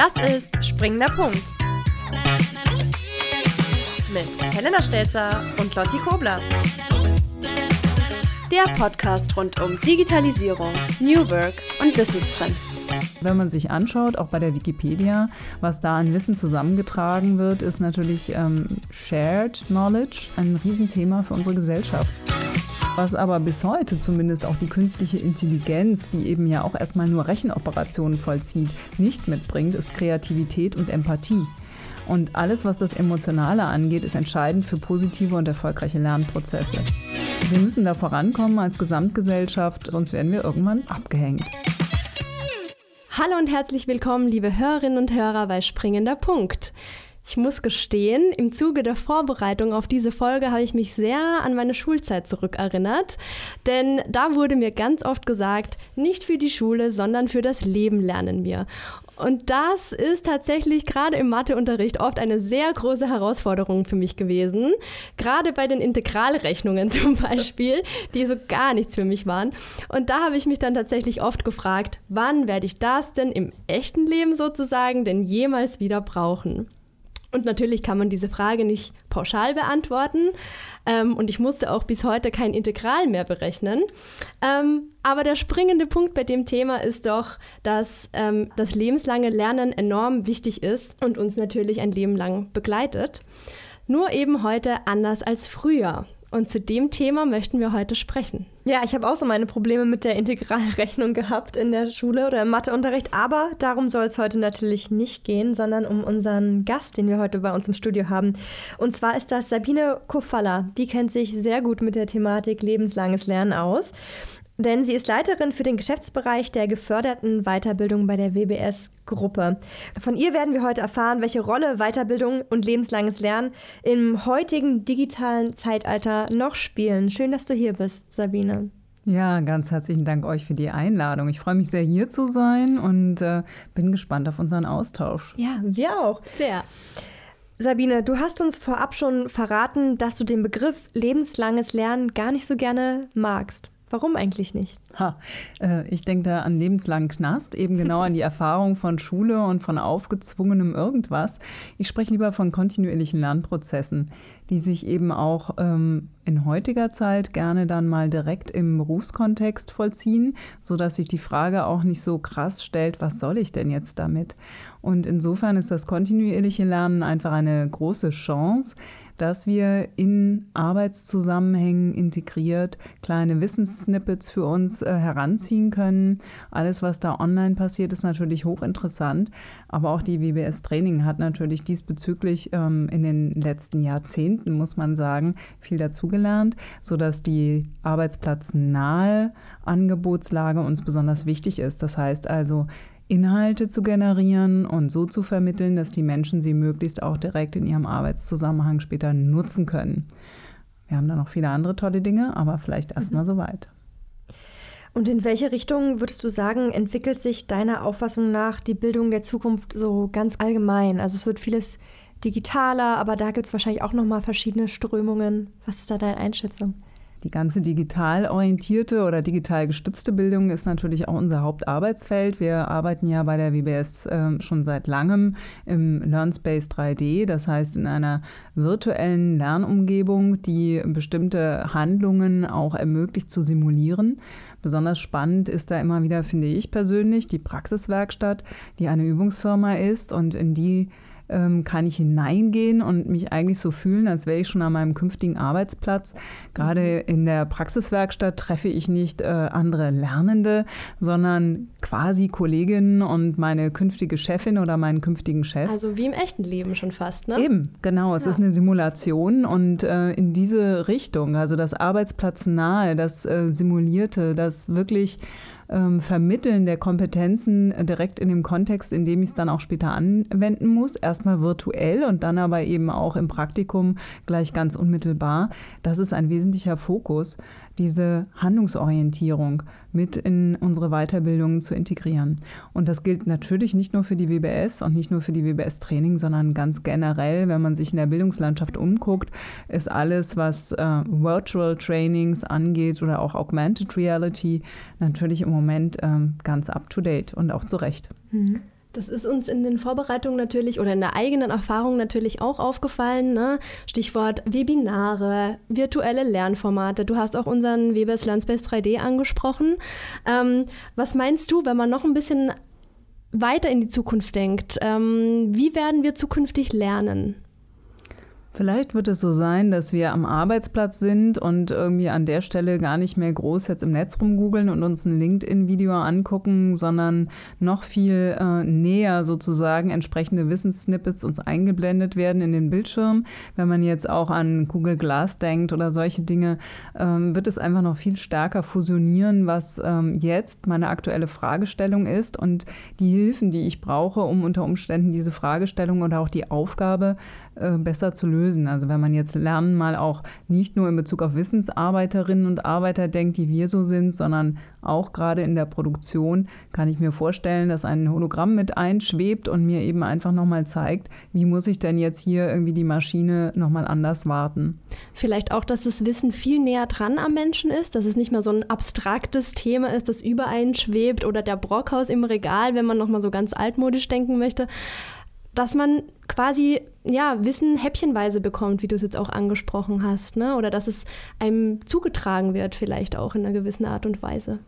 Das ist Springender Punkt. Mit Helena Stelzer und Lotti Kobler. Der Podcast rund um Digitalisierung, New Work und Business Trends. Wenn man sich anschaut, auch bei der Wikipedia, was da an Wissen zusammengetragen wird, ist natürlich ähm, Shared Knowledge ein Riesenthema für unsere Gesellschaft. Was aber bis heute zumindest auch die künstliche Intelligenz, die eben ja auch erstmal nur Rechenoperationen vollzieht, nicht mitbringt, ist Kreativität und Empathie. Und alles, was das Emotionale angeht, ist entscheidend für positive und erfolgreiche Lernprozesse. Wir müssen da vorankommen als Gesamtgesellschaft, sonst werden wir irgendwann abgehängt. Hallo und herzlich willkommen, liebe Hörerinnen und Hörer bei Springender Punkt. Ich muss gestehen, im Zuge der Vorbereitung auf diese Folge habe ich mich sehr an meine Schulzeit zurückerinnert, denn da wurde mir ganz oft gesagt, nicht für die Schule, sondern für das Leben lernen wir. Und das ist tatsächlich gerade im Matheunterricht oft eine sehr große Herausforderung für mich gewesen. Gerade bei den Integralrechnungen zum Beispiel, die so gar nichts für mich waren. Und da habe ich mich dann tatsächlich oft gefragt, wann werde ich das denn im echten Leben sozusagen denn jemals wieder brauchen? Und natürlich kann man diese Frage nicht pauschal beantworten. Ähm, und ich musste auch bis heute kein Integral mehr berechnen. Ähm, aber der springende Punkt bei dem Thema ist doch, dass ähm, das lebenslange Lernen enorm wichtig ist und uns natürlich ein Leben lang begleitet. Nur eben heute anders als früher. Und zu dem Thema möchten wir heute sprechen. Ja, ich habe auch so meine Probleme mit der Integralrechnung gehabt in der Schule oder im Matheunterricht, aber darum soll es heute natürlich nicht gehen, sondern um unseren Gast, den wir heute bei uns im Studio haben. Und zwar ist das Sabine Kofalla. Die kennt sich sehr gut mit der Thematik lebenslanges Lernen aus denn sie ist Leiterin für den Geschäftsbereich der geförderten Weiterbildung bei der WBS-Gruppe. Von ihr werden wir heute erfahren, welche Rolle Weiterbildung und lebenslanges Lernen im heutigen digitalen Zeitalter noch spielen. Schön, dass du hier bist, Sabine. Ja, ganz herzlichen Dank euch für die Einladung. Ich freue mich sehr, hier zu sein und äh, bin gespannt auf unseren Austausch. Ja, wir auch. Sehr. Sabine, du hast uns vorab schon verraten, dass du den Begriff lebenslanges Lernen gar nicht so gerne magst. Warum eigentlich nicht? Ha, äh, ich denke da an lebenslangen Knast, eben genau an die Erfahrung von Schule und von aufgezwungenem irgendwas. Ich spreche lieber von kontinuierlichen Lernprozessen, die sich eben auch ähm, in heutiger Zeit gerne dann mal direkt im Berufskontext vollziehen, sodass sich die Frage auch nicht so krass stellt, was soll ich denn jetzt damit? Und insofern ist das kontinuierliche Lernen einfach eine große Chance, dass wir in Arbeitszusammenhängen integriert kleine Wissenssnippets für uns äh, heranziehen können. Alles, was da online passiert, ist natürlich hochinteressant. Aber auch die WBS Training hat natürlich diesbezüglich ähm, in den letzten Jahrzehnten, muss man sagen, viel dazugelernt, sodass die arbeitsplatznahe Angebotslage uns besonders wichtig ist. Das heißt also, Inhalte zu generieren und so zu vermitteln, dass die Menschen sie möglichst auch direkt in ihrem Arbeitszusammenhang später nutzen können. Wir haben da noch viele andere tolle Dinge, aber vielleicht erstmal mhm. soweit. Und in welche Richtung würdest du sagen, entwickelt sich deiner Auffassung nach die Bildung der Zukunft so ganz allgemein? Also es wird vieles digitaler, aber da gibt es wahrscheinlich auch nochmal verschiedene Strömungen. Was ist da deine Einschätzung? Die ganze digital orientierte oder digital gestützte Bildung ist natürlich auch unser Hauptarbeitsfeld. Wir arbeiten ja bei der WBS äh, schon seit langem im LearnSpace 3D, das heißt in einer virtuellen Lernumgebung, die bestimmte Handlungen auch ermöglicht zu simulieren. Besonders spannend ist da immer wieder, finde ich persönlich, die Praxiswerkstatt, die eine Übungsfirma ist und in die ähm, kann ich hineingehen und mich eigentlich so fühlen, als wäre ich schon an meinem künftigen Arbeitsplatz. Gerade mhm. in der Praxiswerkstatt treffe ich nicht äh, andere Lernende, sondern quasi Kolleginnen und meine künftige Chefin oder meinen künftigen Chef. Also wie im echten Leben schon fast, ne? Eben, genau. Es ja. ist eine Simulation und äh, in diese Richtung, also das Arbeitsplatznahe, das äh, Simulierte, das wirklich ähm, Vermitteln der Kompetenzen direkt in dem Kontext, in dem ich es dann auch später anwenden muss. Erstmal virtuell und dann aber eben auch im Praktikum gleich ganz unmittelbar. Das ist ein wesentlicher Fokus, diese Handlungsorientierung mit in unsere Weiterbildung zu integrieren. Und das gilt natürlich nicht nur für die WBS und nicht nur für die WBS-Training, sondern ganz generell, wenn man sich in der Bildungslandschaft umguckt, ist alles, was äh, Virtual Trainings angeht oder auch Augmented Reality, natürlich im Moment ähm, ganz up-to-date und auch zu Recht. Mhm. Das ist uns in den Vorbereitungen natürlich oder in der eigenen Erfahrung natürlich auch aufgefallen. Ne? Stichwort Webinare, virtuelle Lernformate. Du hast auch unseren WBS Learnspace 3D angesprochen. Ähm, was meinst du, wenn man noch ein bisschen weiter in die Zukunft denkt? Ähm, wie werden wir zukünftig lernen? Vielleicht wird es so sein, dass wir am Arbeitsplatz sind und irgendwie an der Stelle gar nicht mehr groß jetzt im Netz rumgoogeln und uns ein LinkedIn-Video angucken, sondern noch viel äh, näher sozusagen entsprechende Wissenssnippets uns eingeblendet werden in den Bildschirm. Wenn man jetzt auch an Google Glass denkt oder solche Dinge, ähm, wird es einfach noch viel stärker fusionieren, was ähm, jetzt meine aktuelle Fragestellung ist und die Hilfen, die ich brauche, um unter Umständen diese Fragestellung oder auch die Aufgabe äh, besser zu lösen. Also wenn man jetzt Lernen mal auch nicht nur in Bezug auf Wissensarbeiterinnen und Arbeiter denkt, die wir so sind, sondern auch gerade in der Produktion, kann ich mir vorstellen, dass ein Hologramm mit einschwebt und mir eben einfach nochmal zeigt, wie muss ich denn jetzt hier irgendwie die Maschine nochmal anders warten. Vielleicht auch, dass das Wissen viel näher dran am Menschen ist, dass es nicht mehr so ein abstraktes Thema ist, das über einen schwebt oder der Brockhaus im Regal, wenn man nochmal so ganz altmodisch denken möchte, dass man quasi ja, Wissen häppchenweise bekommt, wie du es jetzt auch angesprochen hast, ne? oder dass es einem zugetragen wird, vielleicht auch in einer gewissen Art und Weise.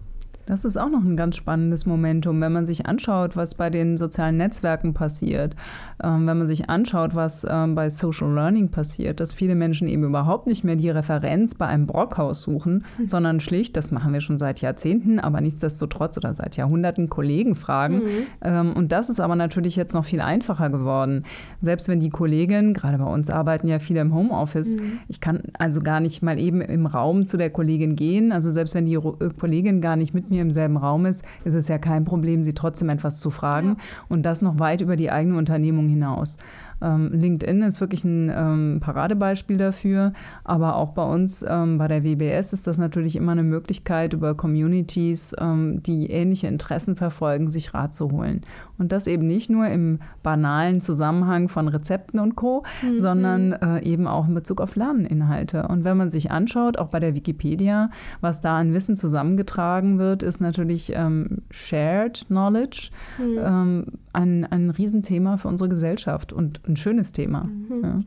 Das ist auch noch ein ganz spannendes Momentum, wenn man sich anschaut, was bei den sozialen Netzwerken passiert, ähm, wenn man sich anschaut, was ähm, bei Social Learning passiert, dass viele Menschen eben überhaupt nicht mehr die Referenz bei einem Brockhaus suchen, mhm. sondern schlicht, das machen wir schon seit Jahrzehnten, aber nichtsdestotrotz oder seit Jahrhunderten Kollegen fragen. Mhm. Ähm, und das ist aber natürlich jetzt noch viel einfacher geworden. Selbst wenn die Kollegin, gerade bei uns arbeiten ja viele im Homeoffice, mhm. ich kann also gar nicht mal eben im Raum zu der Kollegin gehen. Also selbst wenn die Kollegin gar nicht mit mir im selben Raum ist, ist es ja kein Problem, sie trotzdem etwas zu fragen ja. und das noch weit über die eigene Unternehmung hinaus. Ähm, LinkedIn ist wirklich ein ähm, Paradebeispiel dafür, aber auch bei uns ähm, bei der WBS ist das natürlich immer eine Möglichkeit, über Communities, ähm, die ähnliche Interessen verfolgen, sich Rat zu holen. Und das eben nicht nur im banalen Zusammenhang von Rezepten und Co., mhm. sondern äh, eben auch in Bezug auf Lerninhalte. Und wenn man sich anschaut, auch bei der Wikipedia, was da an Wissen zusammengetragen wird, ist natürlich ähm, Shared Knowledge mhm. ähm, ein, ein Riesenthema für unsere Gesellschaft und ein schönes Thema. Mhm. Ja.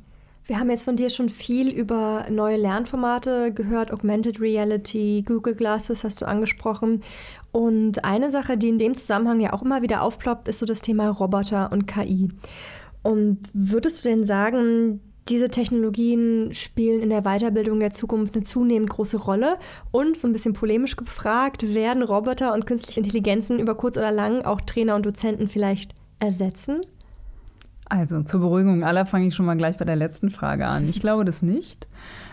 Wir haben jetzt von dir schon viel über neue Lernformate gehört, Augmented Reality, Google Glasses hast du angesprochen. Und eine Sache, die in dem Zusammenhang ja auch immer wieder aufploppt, ist so das Thema Roboter und KI. Und würdest du denn sagen, diese Technologien spielen in der Weiterbildung der Zukunft eine zunehmend große Rolle und so ein bisschen polemisch gefragt, werden Roboter und künstliche Intelligenzen über kurz oder lang auch Trainer und Dozenten vielleicht ersetzen? Also zur Beruhigung aller fange ich schon mal gleich bei der letzten Frage an. Ich glaube das nicht.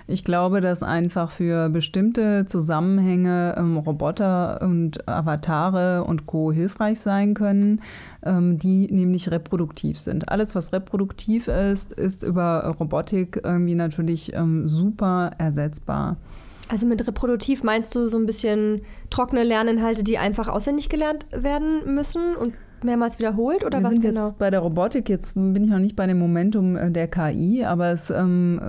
Ich glaube, dass einfach für bestimmte Zusammenhänge ähm, Roboter und Avatare und Co. hilfreich sein können, ähm, die nämlich reproduktiv sind. Alles, was reproduktiv ist, ist über Robotik irgendwie natürlich ähm, super ersetzbar. Also mit reproduktiv meinst du so ein bisschen trockene Lerninhalte, die einfach auswendig gelernt werden müssen und mehrmals wiederholt oder Wir was sind genau? Jetzt bei der Robotik, jetzt bin ich noch nicht bei dem Momentum äh, der KI, aber es ähm,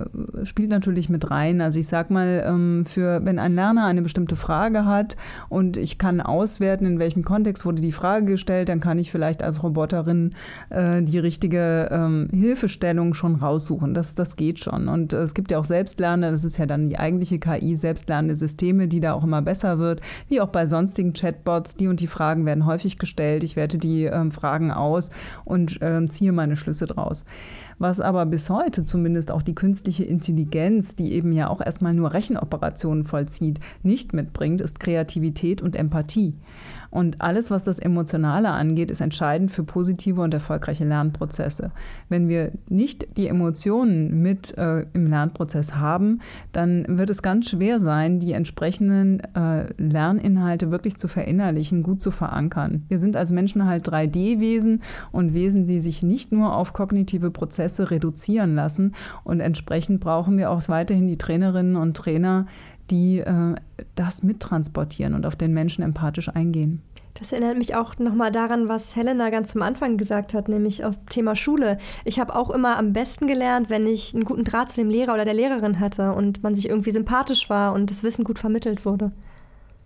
spielt natürlich mit rein. Also ich sag mal, ähm, für wenn ein Lerner eine bestimmte Frage hat und ich kann auswerten, in welchem Kontext wurde die Frage gestellt, dann kann ich vielleicht als Roboterin äh, die richtige ähm, Hilfestellung schon raussuchen. Das, das geht schon. Und äh, es gibt ja auch Selbstlerne, das ist ja dann die eigentliche KI, selbstlernende Systeme, die da auch immer besser wird, wie auch bei sonstigen Chatbots. Die und die Fragen werden häufig gestellt. Ich werte die ähm, Fragen aus und ähm, ziehe meine Schlüsse draus. Was aber bis heute zumindest auch die künstliche Intelligenz, die eben ja auch erstmal nur Rechenoperationen vollzieht, nicht mitbringt, ist Kreativität und Empathie. Und alles, was das Emotionale angeht, ist entscheidend für positive und erfolgreiche Lernprozesse. Wenn wir nicht die Emotionen mit äh, im Lernprozess haben, dann wird es ganz schwer sein, die entsprechenden äh, Lerninhalte wirklich zu verinnerlichen, gut zu verankern. Wir sind als Menschen halt 3D-Wesen und Wesen, die sich nicht nur auf kognitive Prozesse reduzieren lassen. Und entsprechend brauchen wir auch weiterhin die Trainerinnen und Trainer, die äh, das mittransportieren und auf den Menschen empathisch eingehen. Das erinnert mich auch nochmal daran, was Helena ganz zum Anfang gesagt hat, nämlich aus Thema Schule. Ich habe auch immer am besten gelernt, wenn ich einen guten Draht zu dem Lehrer oder der Lehrerin hatte und man sich irgendwie sympathisch war und das Wissen gut vermittelt wurde.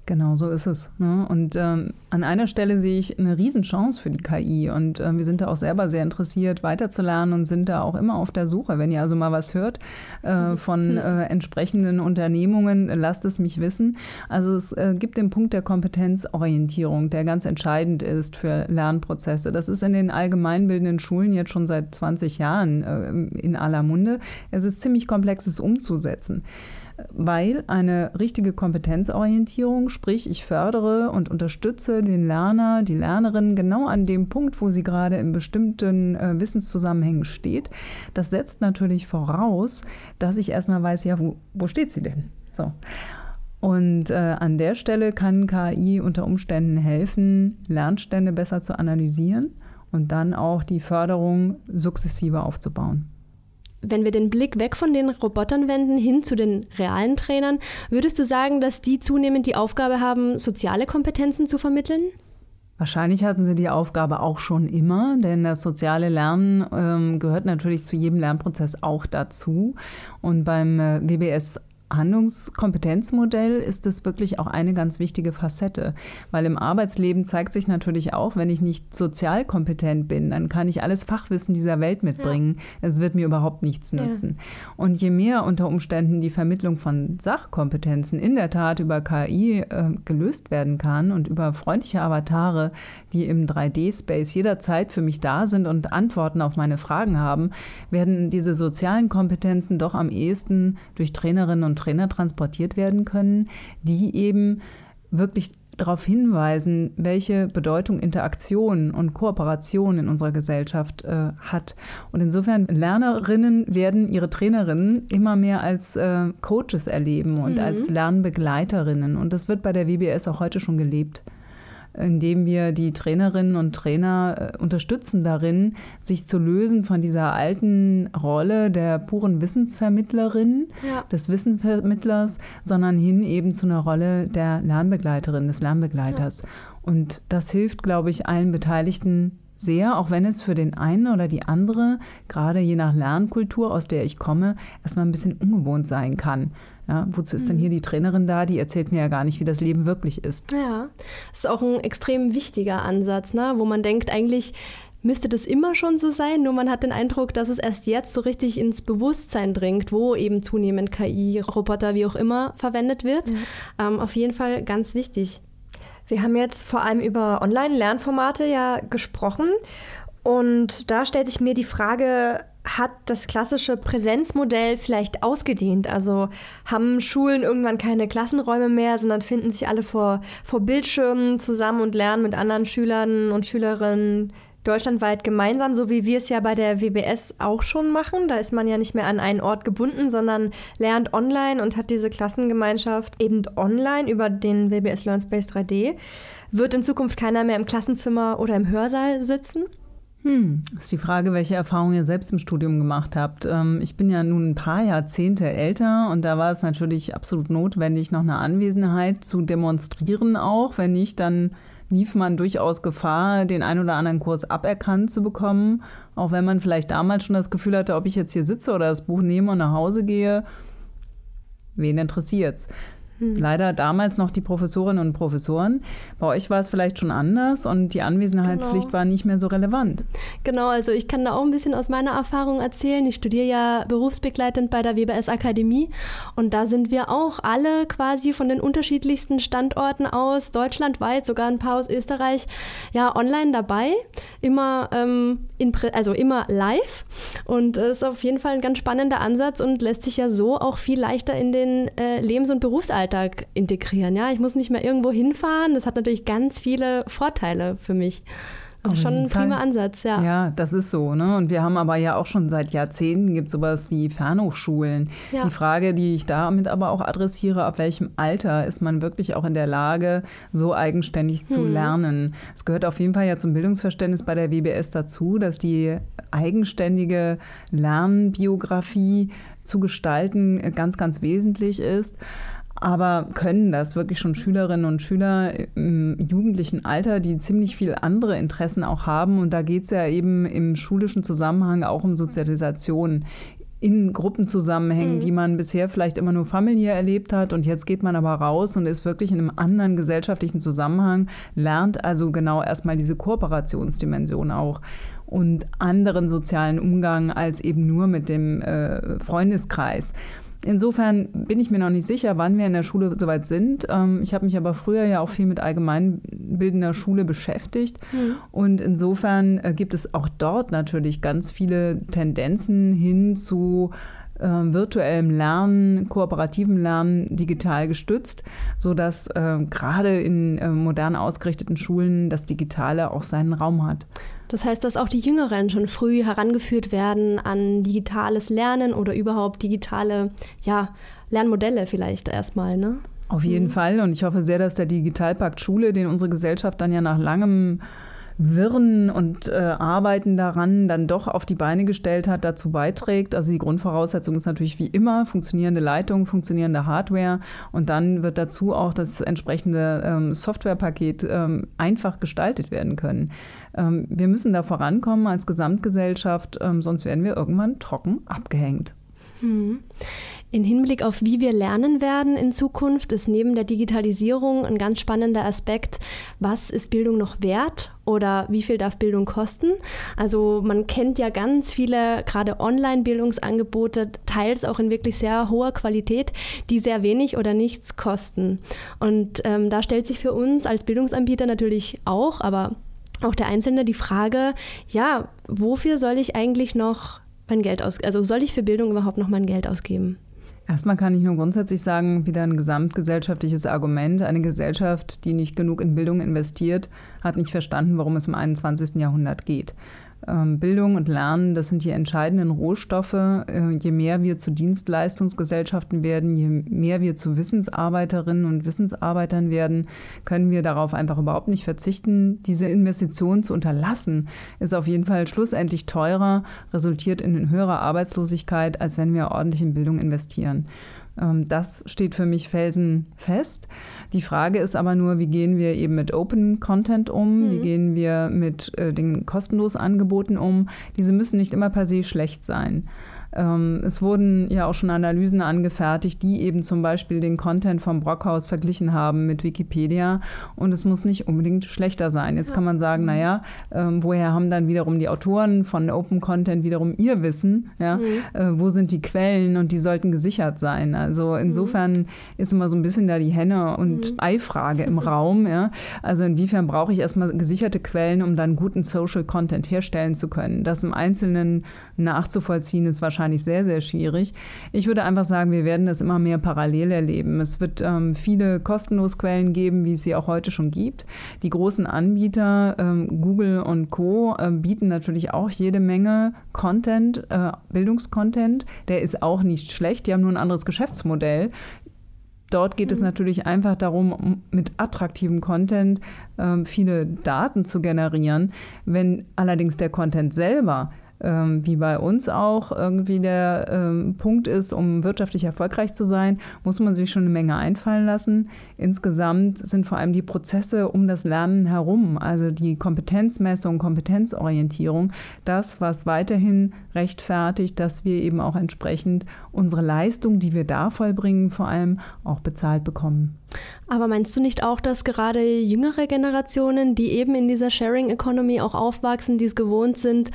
Genau, so ist es. Ne? Und ähm, an einer Stelle sehe ich eine Riesenchance für die KI. Und äh, wir sind da auch selber sehr interessiert, weiterzulernen und sind da auch immer auf der Suche. Wenn ihr also mal was hört äh, mhm. von äh, entsprechenden Unternehmungen, lasst es mich wissen. Also es äh, gibt den Punkt der Kompetenzorientierung, der ganz entscheidend ist für Lernprozesse. Das ist in den allgemeinbildenden Schulen jetzt schon seit 20 Jahren äh, in aller Munde. Es ist ziemlich komplex, es umzusetzen weil eine richtige Kompetenzorientierung, sprich ich fördere und unterstütze den Lerner, die Lernerin genau an dem Punkt, wo sie gerade in bestimmten äh, Wissenszusammenhängen steht, das setzt natürlich voraus, dass ich erstmal weiß, ja, wo, wo steht sie denn? So. Und äh, an der Stelle kann KI unter Umständen helfen, Lernstände besser zu analysieren und dann auch die Förderung sukzessive aufzubauen wenn wir den Blick weg von den Robotern wenden hin zu den realen Trainern, würdest du sagen, dass die zunehmend die Aufgabe haben, soziale Kompetenzen zu vermitteln? Wahrscheinlich hatten sie die Aufgabe auch schon immer, denn das soziale Lernen ähm, gehört natürlich zu jedem Lernprozess auch dazu. Und beim äh, WBS Handlungskompetenzmodell ist es wirklich auch eine ganz wichtige Facette, weil im Arbeitsleben zeigt sich natürlich auch, wenn ich nicht sozial kompetent bin, dann kann ich alles Fachwissen dieser Welt mitbringen. Ja. Es wird mir überhaupt nichts nützen. Ja. Und je mehr unter Umständen die Vermittlung von Sachkompetenzen in der Tat über KI äh, gelöst werden kann und über freundliche Avatare, die im 3D-Space jederzeit für mich da sind und Antworten auf meine Fragen haben, werden diese sozialen Kompetenzen doch am ehesten durch Trainerinnen und Trainer transportiert werden können, die eben wirklich darauf hinweisen, welche Bedeutung Interaktion und Kooperation in unserer Gesellschaft äh, hat. Und insofern Lernerinnen werden ihre Trainerinnen immer mehr als äh, Coaches erleben und mhm. als Lernbegleiterinnen. Und das wird bei der WBS auch heute schon gelebt indem wir die Trainerinnen und Trainer äh, unterstützen darin, sich zu lösen von dieser alten Rolle der puren Wissensvermittlerin, ja. des Wissensvermittlers, sondern hin eben zu einer Rolle der Lernbegleiterin, des Lernbegleiters. Ja. Und das hilft, glaube ich, allen Beteiligten sehr, auch wenn es für den einen oder die andere, gerade je nach Lernkultur, aus der ich komme, erstmal ein bisschen ungewohnt sein kann. Ja, wozu ist denn mhm. hier die Trainerin da? Die erzählt mir ja gar nicht, wie das Leben wirklich ist. Ja, das ist auch ein extrem wichtiger Ansatz, ne? wo man denkt, eigentlich müsste das immer schon so sein, nur man hat den Eindruck, dass es erst jetzt so richtig ins Bewusstsein dringt, wo eben zunehmend KI, Roboter, wie auch immer verwendet wird. Mhm. Ähm, auf jeden Fall ganz wichtig. Wir haben jetzt vor allem über Online-Lernformate ja gesprochen und da stellt sich mir die Frage, hat das klassische Präsenzmodell vielleicht ausgedient? Also haben Schulen irgendwann keine Klassenräume mehr, sondern finden sich alle vor, vor Bildschirmen zusammen und lernen mit anderen Schülern und Schülerinnen deutschlandweit gemeinsam, so wie wir es ja bei der WBS auch schon machen. Da ist man ja nicht mehr an einen Ort gebunden, sondern lernt online und hat diese Klassengemeinschaft eben online über den WBS LearnSpace 3D. Wird in Zukunft keiner mehr im Klassenzimmer oder im Hörsaal sitzen? Hm, ist die Frage, welche Erfahrungen ihr selbst im Studium gemacht habt. Ähm, ich bin ja nun ein paar Jahrzehnte älter und da war es natürlich absolut notwendig, noch eine Anwesenheit zu demonstrieren auch. Wenn nicht, dann lief man durchaus Gefahr, den ein oder anderen Kurs aberkannt zu bekommen. Auch wenn man vielleicht damals schon das Gefühl hatte, ob ich jetzt hier sitze oder das Buch nehme und nach Hause gehe, wen interessiert's? Hm. Leider damals noch die Professorinnen und Professoren. Bei euch war es vielleicht schon anders und die Anwesenheitspflicht genau. war nicht mehr so relevant. Genau, also ich kann da auch ein bisschen aus meiner Erfahrung erzählen. Ich studiere ja berufsbegleitend bei der WBS Akademie und da sind wir auch alle quasi von den unterschiedlichsten Standorten aus, deutschlandweit, sogar ein paar aus Österreich, ja, online dabei. Immer, ähm, in, also immer live und es ist auf jeden Fall ein ganz spannender Ansatz und lässt sich ja so auch viel leichter in den äh, Lebens- und Berufsalltag Alltag integrieren. Ja, ich muss nicht mehr irgendwo hinfahren. Das hat natürlich ganz viele Vorteile für mich. Das ist schon ein prima Fall. Ansatz, ja. Ja, das ist so. Ne? Und wir haben aber ja auch schon seit Jahrzehnten gibt sowas wie Fernhochschulen. Ja. Die Frage, die ich damit aber auch adressiere, ab welchem Alter ist man wirklich auch in der Lage, so eigenständig zu hm. lernen? Es gehört auf jeden Fall ja zum Bildungsverständnis bei der WBS dazu, dass die eigenständige Lernbiografie zu gestalten ganz, ganz wesentlich ist. Aber können das wirklich schon Schülerinnen und Schüler im jugendlichen Alter, die ziemlich viel andere Interessen auch haben? Und da geht es ja eben im schulischen Zusammenhang auch um Sozialisation in Gruppenzusammenhängen, mhm. die man bisher vielleicht immer nur familiär erlebt hat. Und jetzt geht man aber raus und ist wirklich in einem anderen gesellschaftlichen Zusammenhang, lernt also genau erstmal diese Kooperationsdimension auch und anderen sozialen Umgang als eben nur mit dem äh, Freundeskreis. Insofern bin ich mir noch nicht sicher, wann wir in der Schule soweit sind. Ähm, ich habe mich aber früher ja auch viel mit allgemeinbildender Schule beschäftigt. Mhm. Und insofern äh, gibt es auch dort natürlich ganz viele Tendenzen hin zu äh, virtuellem Lernen, kooperativem Lernen digital gestützt, sodass äh, gerade in äh, modern ausgerichteten Schulen das Digitale auch seinen Raum hat. Das heißt, dass auch die Jüngeren schon früh herangeführt werden an digitales Lernen oder überhaupt digitale ja, Lernmodelle vielleicht erstmal, ne? Auf jeden mhm. Fall. Und ich hoffe sehr, dass der Digitalpakt Schule, den unsere Gesellschaft dann ja nach langem Wirren und äh, Arbeiten daran dann doch auf die Beine gestellt hat, dazu beiträgt. Also die Grundvoraussetzung ist natürlich wie immer funktionierende Leitung, funktionierende Hardware und dann wird dazu auch das entsprechende ähm, Softwarepaket ähm, einfach gestaltet werden können. Ähm, wir müssen da vorankommen als Gesamtgesellschaft, ähm, sonst werden wir irgendwann trocken abgehängt. Hm. In Hinblick auf wie wir lernen werden in Zukunft ist neben der Digitalisierung ein ganz spannender Aspekt, was ist Bildung noch wert oder wie viel darf Bildung kosten? Also man kennt ja ganz viele gerade Online-Bildungsangebote, teils auch in wirklich sehr hoher Qualität, die sehr wenig oder nichts kosten. Und ähm, da stellt sich für uns als Bildungsanbieter natürlich auch, aber auch der Einzelne die Frage, ja, wofür soll ich eigentlich noch mein Geld aus, also soll ich für Bildung überhaupt noch mein Geld ausgeben? Erstmal kann ich nur grundsätzlich sagen, wieder ein gesamtgesellschaftliches Argument. Eine Gesellschaft, die nicht genug in Bildung investiert, hat nicht verstanden, worum es im 21. Jahrhundert geht. Ähm, Bildung und Lernen, das sind die entscheidenden Rohstoffe. Äh, je mehr wir zu Dienstleistungsgesellschaften werden, je mehr wir zu Wissensarbeiterinnen und Wissensarbeitern werden, können wir darauf einfach überhaupt nicht verzichten. Diese Investition zu unterlassen, ist auf jeden Fall schlussendlich teurer, resultiert in höherer Arbeitslosigkeit, als wenn wir ordentlich in Bildung investieren. Ähm, das steht für mich felsenfest. Die Frage ist aber nur, wie gehen wir eben mit Open Content um? Mhm. Wie gehen wir mit äh, den kostenlosen Angeboten um? Diese müssen nicht immer per se schlecht sein. Ähm, es wurden ja auch schon Analysen angefertigt, die eben zum Beispiel den Content vom Brockhaus verglichen haben mit Wikipedia. Und es muss nicht unbedingt schlechter sein. Jetzt kann man sagen, naja, ähm, woher haben dann wiederum die Autoren von Open Content wiederum ihr Wissen? Ja? Mhm. Äh, wo sind die Quellen? Und die sollten gesichert sein. Also insofern mhm. ist immer so ein bisschen da die Henne- und mhm. Ei-Frage im Raum. Ja? Also inwiefern brauche ich erstmal gesicherte Quellen, um dann guten Social Content herstellen zu können? Das im Einzelnen nachzuvollziehen ist wahrscheinlich wahrscheinlich sehr, sehr schwierig. Ich würde einfach sagen, wir werden das immer mehr parallel erleben. Es wird ähm, viele kostenlos Quellen geben, wie es sie auch heute schon gibt. Die großen Anbieter, ähm, Google und Co., äh, bieten natürlich auch jede Menge Content, äh, Bildungscontent. Der ist auch nicht schlecht, die haben nur ein anderes Geschäftsmodell. Dort geht es mhm. natürlich einfach darum, mit attraktivem Content ähm, viele Daten zu generieren. Wenn allerdings der Content selber ähm, wie bei uns auch irgendwie der ähm, Punkt ist, um wirtschaftlich erfolgreich zu sein, muss man sich schon eine Menge einfallen lassen. Insgesamt sind vor allem die Prozesse um das Lernen herum, also die Kompetenzmessung, Kompetenzorientierung, das, was weiterhin rechtfertigt, dass wir eben auch entsprechend unsere Leistung, die wir da vollbringen, vor allem auch bezahlt bekommen. Aber meinst du nicht auch, dass gerade jüngere Generationen, die eben in dieser Sharing Economy auch aufwachsen, die es gewohnt sind,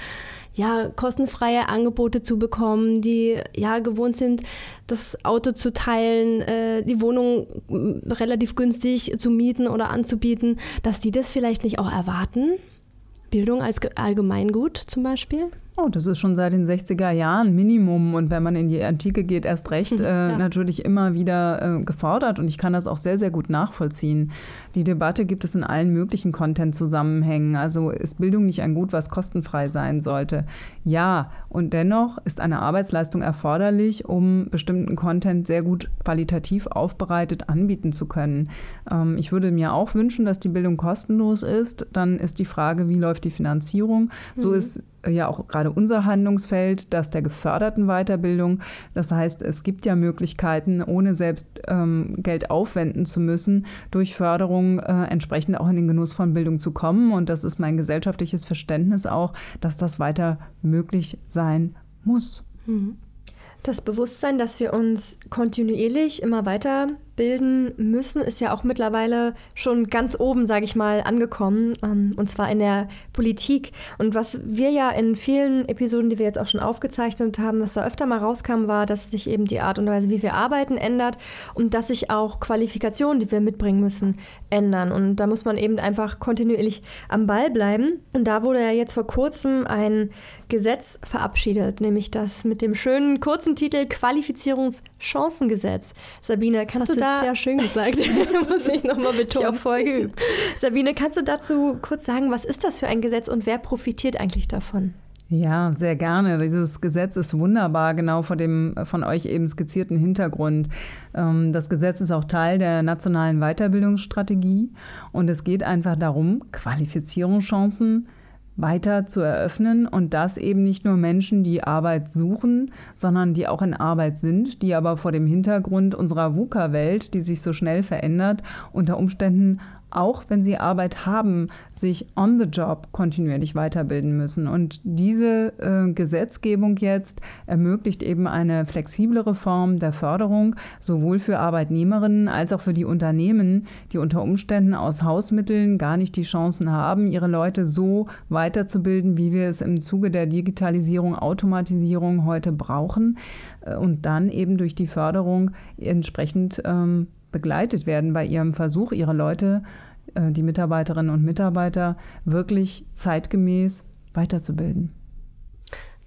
ja, kostenfreie Angebote zu bekommen, die ja gewohnt sind, das Auto zu teilen, äh, die Wohnung mm, relativ günstig zu mieten oder anzubieten, dass die das vielleicht nicht auch erwarten? Bildung als Allgemeingut zum Beispiel? Oh, das ist schon seit den 60er Jahren Minimum und wenn man in die Antike geht, erst recht äh, ja. natürlich immer wieder äh, gefordert und ich kann das auch sehr, sehr gut nachvollziehen. Die Debatte gibt es in allen möglichen Content-Zusammenhängen. Also ist Bildung nicht ein Gut, was kostenfrei sein sollte? Ja, und dennoch ist eine Arbeitsleistung erforderlich, um bestimmten Content sehr gut qualitativ aufbereitet anbieten zu können. Ähm, ich würde mir auch wünschen, dass die Bildung kostenlos ist. Dann ist die Frage, wie läuft die Finanzierung? So mhm. ist ja auch gerade unser Handlungsfeld, das der geförderten Weiterbildung. Das heißt, es gibt ja Möglichkeiten, ohne selbst ähm, Geld aufwenden zu müssen, durch Förderung äh, entsprechend auch in den Genuss von Bildung zu kommen. Und das ist mein gesellschaftliches Verständnis auch, dass das weiter möglich sein muss. Mhm. Das Bewusstsein, dass wir uns kontinuierlich immer weiter bilden müssen, ist ja auch mittlerweile schon ganz oben, sage ich mal, angekommen, ähm, und zwar in der Politik. Und was wir ja in vielen Episoden, die wir jetzt auch schon aufgezeichnet haben, was da öfter mal rauskam, war, dass sich eben die Art und Weise, wie wir arbeiten, ändert und dass sich auch Qualifikationen, die wir mitbringen müssen, ändern. Und da muss man eben einfach kontinuierlich am Ball bleiben. Und da wurde ja jetzt vor kurzem ein Gesetz verabschiedet, nämlich das mit dem schönen kurzen Titel Qualifizierungschancengesetz. Sabine, kannst du da. Sehr schön gesagt, muss ich nochmal betonen. Ich auch voll geübt. Sabine, kannst du dazu kurz sagen, was ist das für ein Gesetz und wer profitiert eigentlich davon? Ja, sehr gerne. Dieses Gesetz ist wunderbar, genau vor dem von euch eben skizzierten Hintergrund. Ähm, das Gesetz ist auch Teil der nationalen Weiterbildungsstrategie und es geht einfach darum, Qualifizierungschancen weiter zu eröffnen und das eben nicht nur Menschen, die Arbeit suchen, sondern die auch in Arbeit sind, die aber vor dem Hintergrund unserer VUCA-Welt, die sich so schnell verändert, unter Umständen auch wenn sie Arbeit haben, sich on the job kontinuierlich weiterbilden müssen. Und diese äh, Gesetzgebung jetzt ermöglicht eben eine flexiblere Form der Förderung, sowohl für Arbeitnehmerinnen als auch für die Unternehmen, die unter Umständen aus Hausmitteln gar nicht die Chancen haben, ihre Leute so weiterzubilden, wie wir es im Zuge der Digitalisierung, Automatisierung heute brauchen äh, und dann eben durch die Förderung entsprechend ähm, begleitet werden bei ihrem Versuch, ihre Leute, äh, die Mitarbeiterinnen und Mitarbeiter, wirklich zeitgemäß weiterzubilden.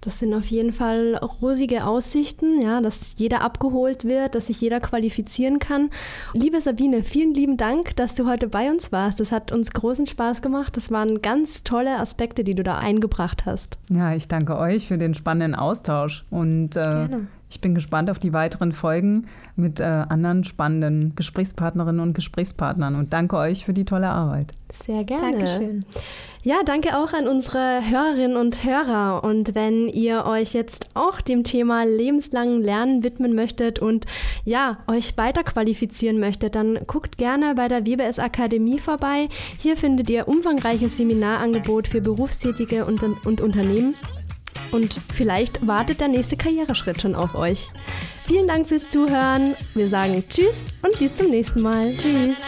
Das sind auf jeden Fall rosige Aussichten, ja, dass jeder abgeholt wird, dass sich jeder qualifizieren kann. Liebe Sabine, vielen lieben Dank, dass du heute bei uns warst. Das hat uns großen Spaß gemacht. Das waren ganz tolle Aspekte, die du da eingebracht hast. Ja, ich danke euch für den spannenden Austausch und äh, ich bin gespannt auf die weiteren Folgen mit äh, anderen spannenden Gesprächspartnerinnen und Gesprächspartnern und danke euch für die tolle Arbeit. Sehr gerne. Dankeschön. Ja, danke auch an unsere Hörerinnen und Hörer. Und wenn ihr euch jetzt auch dem Thema lebenslangen Lernen widmen möchtet und ja, euch weiter qualifizieren möchtet, dann guckt gerne bei der WBS Akademie vorbei. Hier findet ihr umfangreiches Seminarangebot für Berufstätige und, und Unternehmen. Und vielleicht wartet der nächste Karriereschritt schon auf euch. Vielen Dank fürs Zuhören. Wir sagen Tschüss und bis zum nächsten Mal. Tschüss.